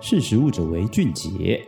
识时务者为俊杰。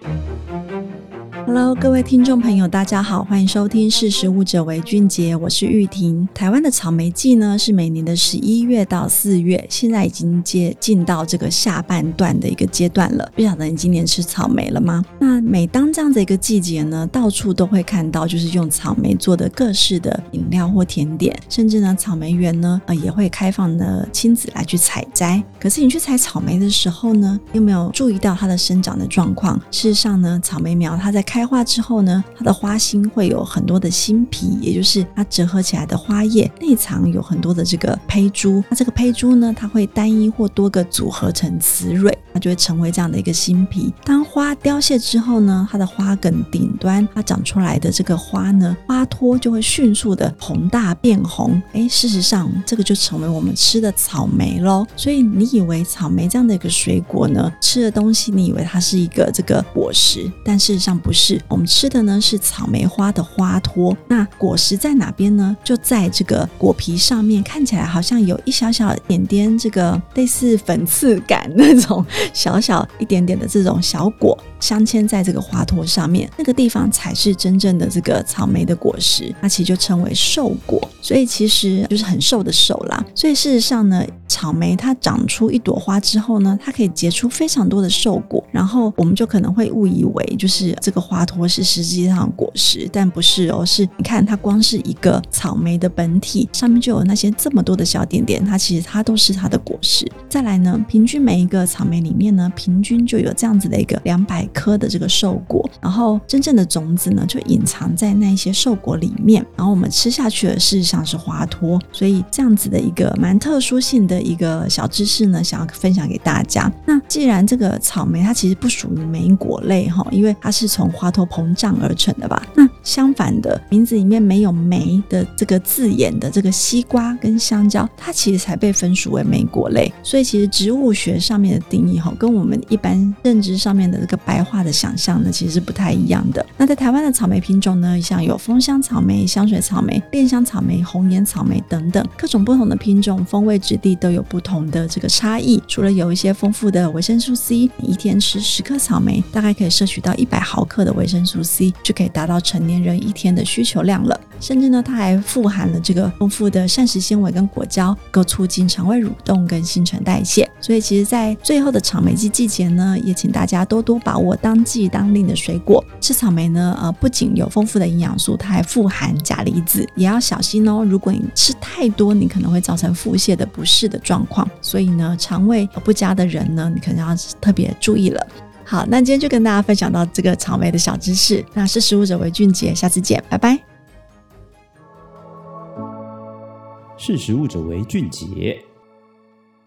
Hello，各位听众朋友，大家好，欢迎收听《识食物者为俊杰》，我是玉婷。台湾的草莓季呢是每年的十一月到四月，现在已经接近到这个下半段的一个阶段了。不晓得你今年吃草莓了吗？那每当这样的一个季节呢，到处都会看到就是用草莓做的各式的饮料或甜点，甚至呢草莓园呢呃也会开放呢亲子来去采摘。可是你去采草莓的时候呢，有没有注意到它的生长的状况？事实上呢，草莓苗它在开开花之后呢，它的花心会有很多的心皮，也就是它折合起来的花叶内藏有很多的这个胚珠。那这个胚珠呢，它会单一或多个组合成雌蕊，它就会成为这样的一个心皮。当花凋谢之后呢，它的花梗顶端它长出来的这个花呢，花托就会迅速的膨大变红。哎，事实上这个就成为我们吃的草莓喽。所以你以为草莓这样的一个水果呢，吃的东西你以为它是一个这个果实，但事实上不是。我们吃的呢，是草莓花的花托。那果实在哪边呢？就在这个果皮上面，看起来好像有一小小点点这个类似粉刺感那种 小小一点点的这种小果。镶嵌在这个花托上面，那个地方才是真正的这个草莓的果实，那其实就称为瘦果，所以其实就是很瘦的瘦啦。所以事实上呢，草莓它长出一朵花之后呢，它可以结出非常多的瘦果，然后我们就可能会误以为就是这个花托是实际上的果实，但不是哦，是你看它光是一个草莓的本体上面就有那些这么多的小点点，它其实它都是它的果实。再来呢，平均每一个草莓里面呢，平均就有这样子的一个两百。颗的这个瘦果，然后真正的种子呢，就隐藏在那些瘦果里面，然后我们吃下去的事实上是花托，所以这样子的一个蛮特殊性的一个小知识呢，想要分享给大家。那既然这个草莓它其实不属于莓果类哈，因为它是从花托膨胀而成的吧？那相反的，名字里面没有莓的这个字眼的这个西瓜跟香蕉，它其实才被分属为莓果类。所以其实植物学上面的定义哈，跟我们一般认知上面的这个白。白话的想象呢，其实是不太一样的。那在台湾的草莓品种呢，像有丰香草莓、香水草莓、恋香草莓、红颜草莓等等，各种不同的品种，风味质地都有不同的这个差异。除了有一些丰富的维生素 C，你一天吃十颗草莓，大概可以摄取到一百毫克的维生素 C，就可以达到成年人一天的需求量了。甚至呢，它还富含了这个丰富的膳食纤维跟果胶，够促进肠胃蠕动跟新陈代谢。所以，其实，在最后的草莓季季节呢，也请大家多多把握我当季当令的水果。吃草莓呢，呃，不仅有丰富的营养素，它还富含钾离子，也要小心哦。如果你吃太多，你可能会造成腹泻的不适的状况。所以呢，肠胃不佳的人呢，你可能要特别注意了。好，那今天就跟大家分享到这个草莓的小知识。那识食物者为俊杰，下次见，拜拜。识食物者为俊杰。